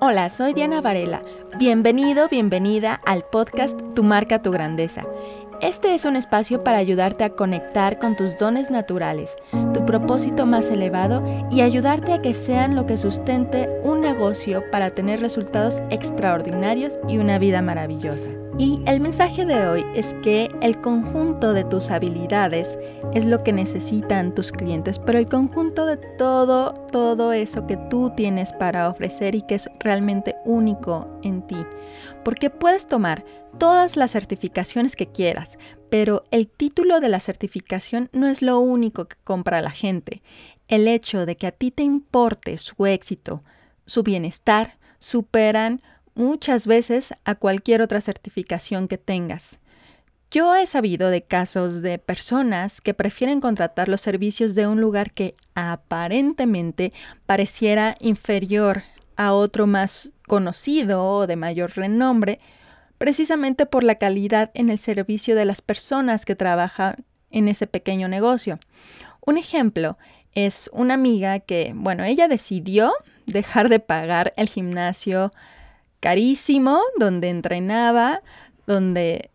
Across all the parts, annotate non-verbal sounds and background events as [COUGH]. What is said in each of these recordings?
Hola, soy Diana Varela. Bienvenido, bienvenida al podcast Tu marca, tu grandeza. Este es un espacio para ayudarte a conectar con tus dones naturales, tu propósito más elevado y ayudarte a que sean lo que sustente un negocio para tener resultados extraordinarios y una vida maravillosa. Y el mensaje de hoy es que el conjunto de tus habilidades es lo que necesitan tus clientes, pero el conjunto de todo, todo eso que tú tienes para ofrecer y que es realmente único en ti. Porque puedes tomar todas las certificaciones que quieras, pero el título de la certificación no es lo único que compra la gente. El hecho de que a ti te importe su éxito, su bienestar, superan muchas veces a cualquier otra certificación que tengas. Yo he sabido de casos de personas que prefieren contratar los servicios de un lugar que aparentemente pareciera inferior a otro más conocido o de mayor renombre, precisamente por la calidad en el servicio de las personas que trabajan en ese pequeño negocio. Un ejemplo es una amiga que, bueno, ella decidió dejar de pagar el gimnasio carísimo, donde entrenaba, donde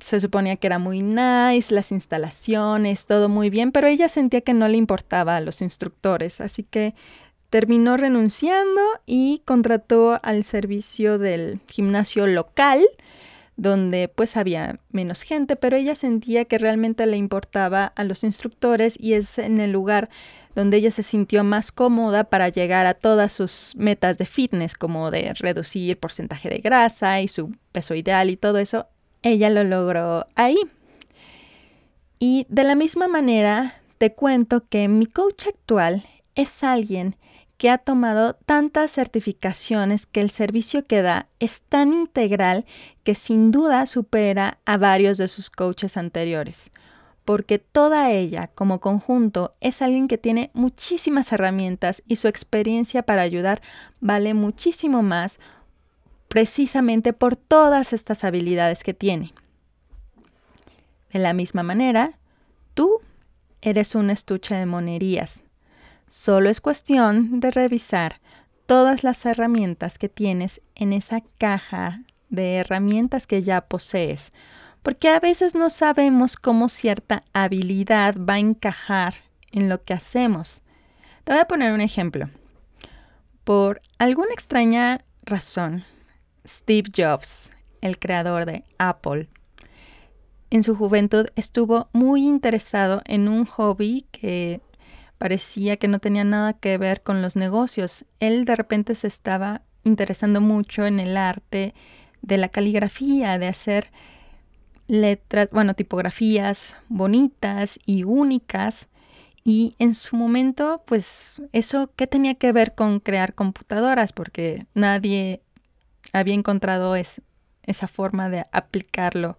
se suponía que era muy nice, las instalaciones, todo muy bien, pero ella sentía que no le importaba a los instructores, así que terminó renunciando y contrató al servicio del gimnasio local, donde pues había menos gente, pero ella sentía que realmente le importaba a los instructores y es en el lugar donde ella se sintió más cómoda para llegar a todas sus metas de fitness, como de reducir porcentaje de grasa y su peso ideal y todo eso, ella lo logró ahí. Y de la misma manera, te cuento que mi coach actual es alguien que ha tomado tantas certificaciones que el servicio que da es tan integral que sin duda supera a varios de sus coaches anteriores porque toda ella como conjunto es alguien que tiene muchísimas herramientas y su experiencia para ayudar vale muchísimo más precisamente por todas estas habilidades que tiene. De la misma manera, tú eres un estuche de monerías. Solo es cuestión de revisar todas las herramientas que tienes en esa caja de herramientas que ya posees porque a veces no sabemos cómo cierta habilidad va a encajar en lo que hacemos. Te voy a poner un ejemplo. Por alguna extraña razón, Steve Jobs, el creador de Apple, en su juventud estuvo muy interesado en un hobby que parecía que no tenía nada que ver con los negocios. Él de repente se estaba interesando mucho en el arte de la caligrafía, de hacer letras, bueno, tipografías bonitas y únicas. Y en su momento, pues eso, ¿qué tenía que ver con crear computadoras? Porque nadie había encontrado esa forma de aplicarlo.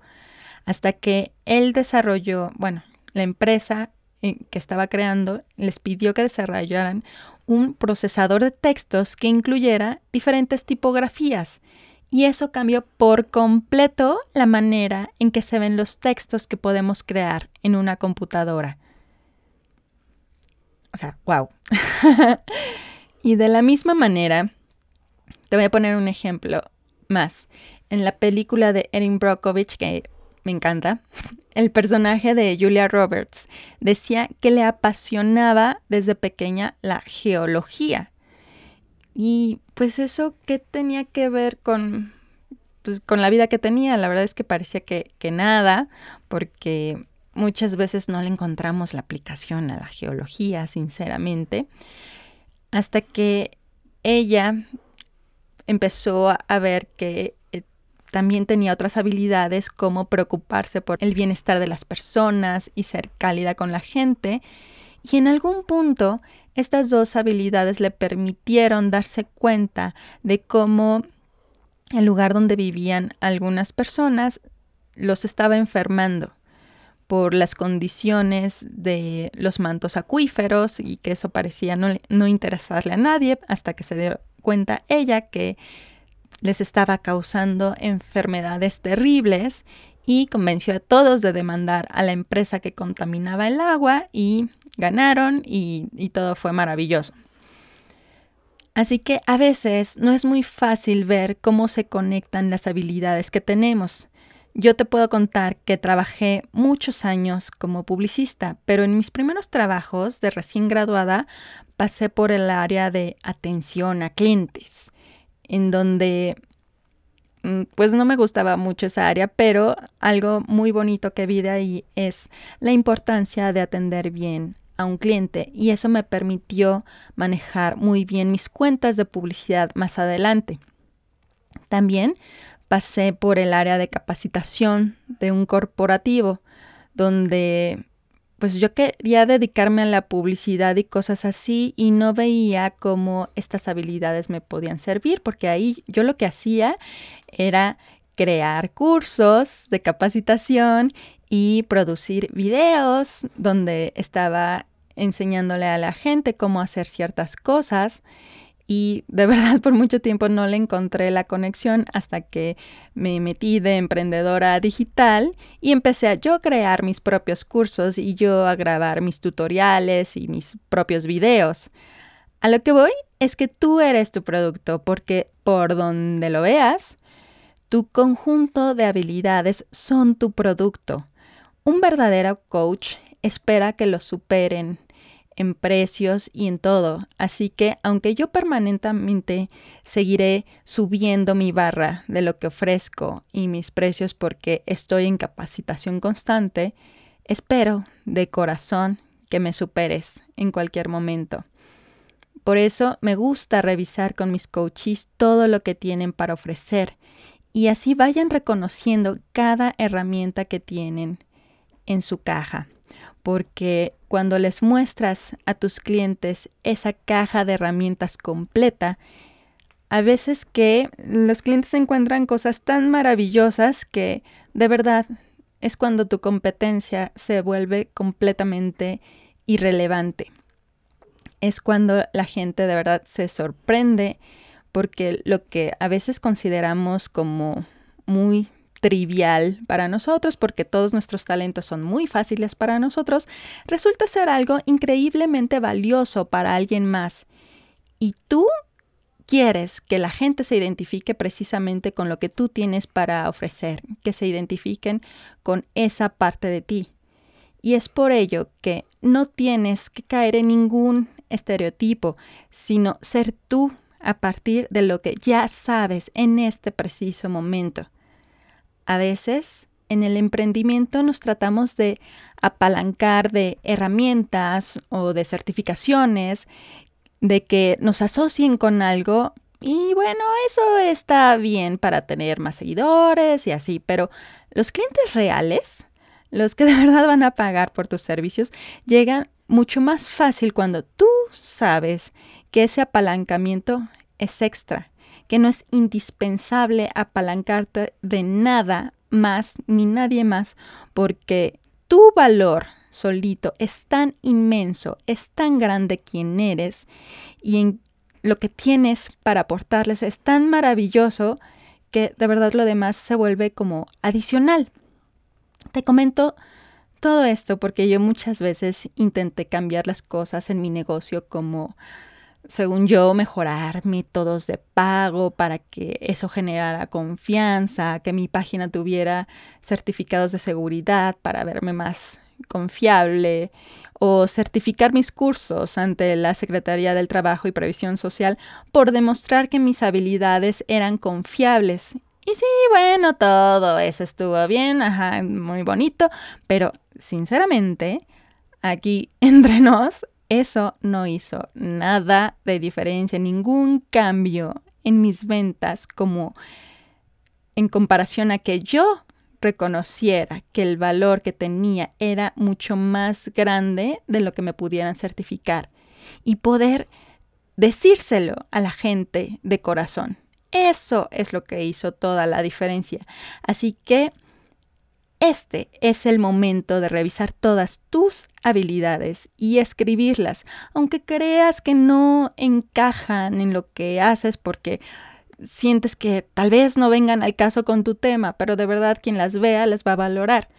Hasta que él desarrolló, bueno, la empresa eh, que estaba creando les pidió que desarrollaran un procesador de textos que incluyera diferentes tipografías y eso cambió por completo la manera en que se ven los textos que podemos crear en una computadora. O sea, wow. [LAUGHS] y de la misma manera, te voy a poner un ejemplo más. En la película de Erin Brockovich, que me encanta, [LAUGHS] el personaje de Julia Roberts decía que le apasionaba desde pequeña la geología. Y pues eso, ¿qué tenía que ver con, pues, con la vida que tenía? La verdad es que parecía que, nada, porque muchas veces no le encontramos la aplicación a la geología, sinceramente, hasta que ella empezó a ver que eh, también tenía otras habilidades como preocuparse por el bienestar de las personas y ser cálida con la gente. Y en algún punto estas dos habilidades le permitieron darse cuenta de cómo el lugar donde vivían algunas personas los estaba enfermando por las condiciones de los mantos acuíferos y que eso parecía no, no, interesarle a nadie hasta que se dio cuenta ella que les estaba causando enfermedades terribles y convenció a todos de demandar a la empresa que contaminaba el agua y ganaron y, todo fue maravilloso. Así que a veces no es muy fácil ver cómo se conectan las habilidades que tenemos. Yo te puedo contar que trabajé muchos años como publicista, pero en mis primeros trabajos de recién graduada pasé por el área de atención a clientes, en donde pues no me gustaba mucho esa área, pero algo muy bonito que vi de ahí es la importancia de atender bien a un cliente y eso me permitió manejar muy bien mis cuentas de publicidad más adelante. También pasé por el área de capacitación de un corporativo donde pues yo quería dedicarme a la publicidad y cosas así y no veía cómo estas habilidades me podían servir porque ahí yo lo que hacía era crear cursos de capacitación y producir videos donde estaba enseñándole a la gente cómo hacer ciertas cosas y de [LAUGHS] verdad por mucho tiempo no le encontré la conexión hasta que me metí de emprendedora digital y empecé a yo crear mis propios cursos y yo a grabar mis tutoriales y mis propios videos. A lo que voy es que tú eres tu producto porque por donde lo veas, tu conjunto de habilidades son tu producto. Un verdadero coach espera que lo superen en precios y en todo. Así que aunque yo permanentemente seguiré subiendo mi barra de lo que ofrezco y mis precios porque estoy en capacitación constante, espero de corazón que me superes en cualquier momento. Por eso me gusta revisar con mis coaches todo lo que tienen para ofrecer y así vayan reconociendo cada herramienta que tienen en su caja porque cuando les muestras a tus clientes esa caja de herramientas completa, a veces que los clientes encuentran cosas tan maravillosas que de verdad es cuando tu competencia se vuelve completamente irrelevante. Es cuando la gente de verdad se sorprende porque lo que a veces consideramos como muy trivial para nosotros, porque todos nuestros talentos son muy fáciles para nosotros, resulta ser algo increíblemente valioso para alguien más. Y tú quieres que la gente se identifique precisamente con lo que tú tienes para ofrecer, que se identifiquen con esa parte de ti. Y es por ello que no tienes que caer en ningún estereotipo, sino ser tú a partir de lo que ya sabes en este preciso momento. A veces en el emprendimiento nos tratamos de apalancar de herramientas o de certificaciones, de que nos asocien con algo y bueno, eso está bien para tener más seguidores y así, pero los clientes reales, los que de [LAUGHS] verdad van a pagar por tus servicios, llegan mucho más fácil cuando tú sabes que ese apalancamiento es extra, que no es indispensable apalancarte de nada más ni nadie más, porque tu valor solito es tan inmenso, es tan grande quien eres y en lo que tienes para aportarles es tan maravilloso que de verdad lo demás se vuelve como adicional. Te comento todo esto porque yo muchas veces intenté cambiar las cosas en mi negocio como según yo, mejorar métodos de pago para que eso generara confianza, que mi página tuviera certificados de seguridad para verme más confiable o certificar mis cursos ante la Secretaría del Trabajo y Previsión Social por demostrar que mis habilidades eran confiables. Y sí, bueno, todo eso estuvo bien, ajá, muy bonito, pero sinceramente, aquí [LAUGHS] entre nos, eso no hizo nada de diferencia, ningún cambio en mis ventas como en comparación a que yo reconociera que el valor que tenía era mucho más grande de lo que me pudieran certificar y poder decírselo a la gente de corazón. Eso es lo que hizo toda la diferencia. Así que este es el momento de revisar todas tus habilidades y escribirlas, aunque creas que no encajan en lo que haces porque sientes que tal vez no vengan al caso con tu tema, pero de verdad quien las vea las va a valorar.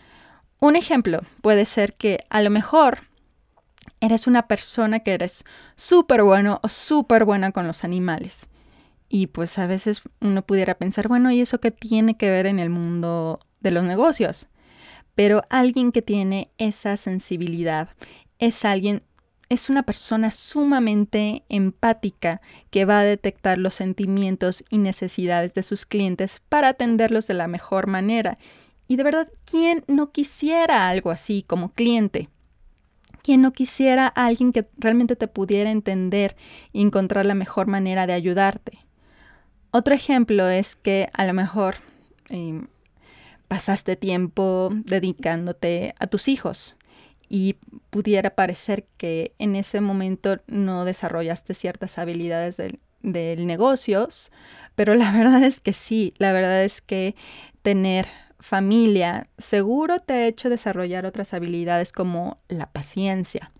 Un ejemplo puede ser que a lo mejor eres una persona que eres súper bueno o súper buena con los animales. Y pues a veces uno pudiera pensar, bueno, ¿y eso qué tiene que ver en el mundo de los negocios? Pero alguien que tiene esa sensibilidad es alguien, es una persona sumamente empática que va a detectar los sentimientos y necesidades de sus clientes para atenderlos de la mejor manera. Y de verdad, ¿quién no quisiera algo así como cliente? ¿Quién no quisiera a alguien que realmente te pudiera entender y encontrar la mejor manera de ayudarte? Otro ejemplo es que a lo mejor em, pasaste tiempo dedicándote a tus hijos y pudiera parecer que en ese momento no desarrollaste ciertas habilidades del, del negocios, pero la [LAUGHS] verdad es que sí, la verdad es que tener familia seguro te ha hecho desarrollar otras habilidades como la paciencia.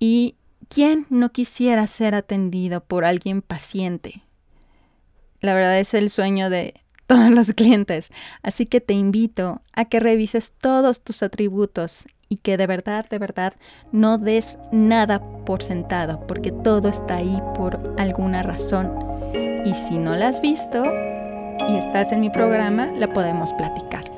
¿Y quién no quisiera ser atendido por alguien paciente? La verdad es el sueño de todos los clientes, así que te invito a que revises todos tus atributos y que de verdad, de verdad, no des nada por sentado, porque todo está ahí por alguna razón. Y si no la has visto y estás en mi programa, la podemos platicar.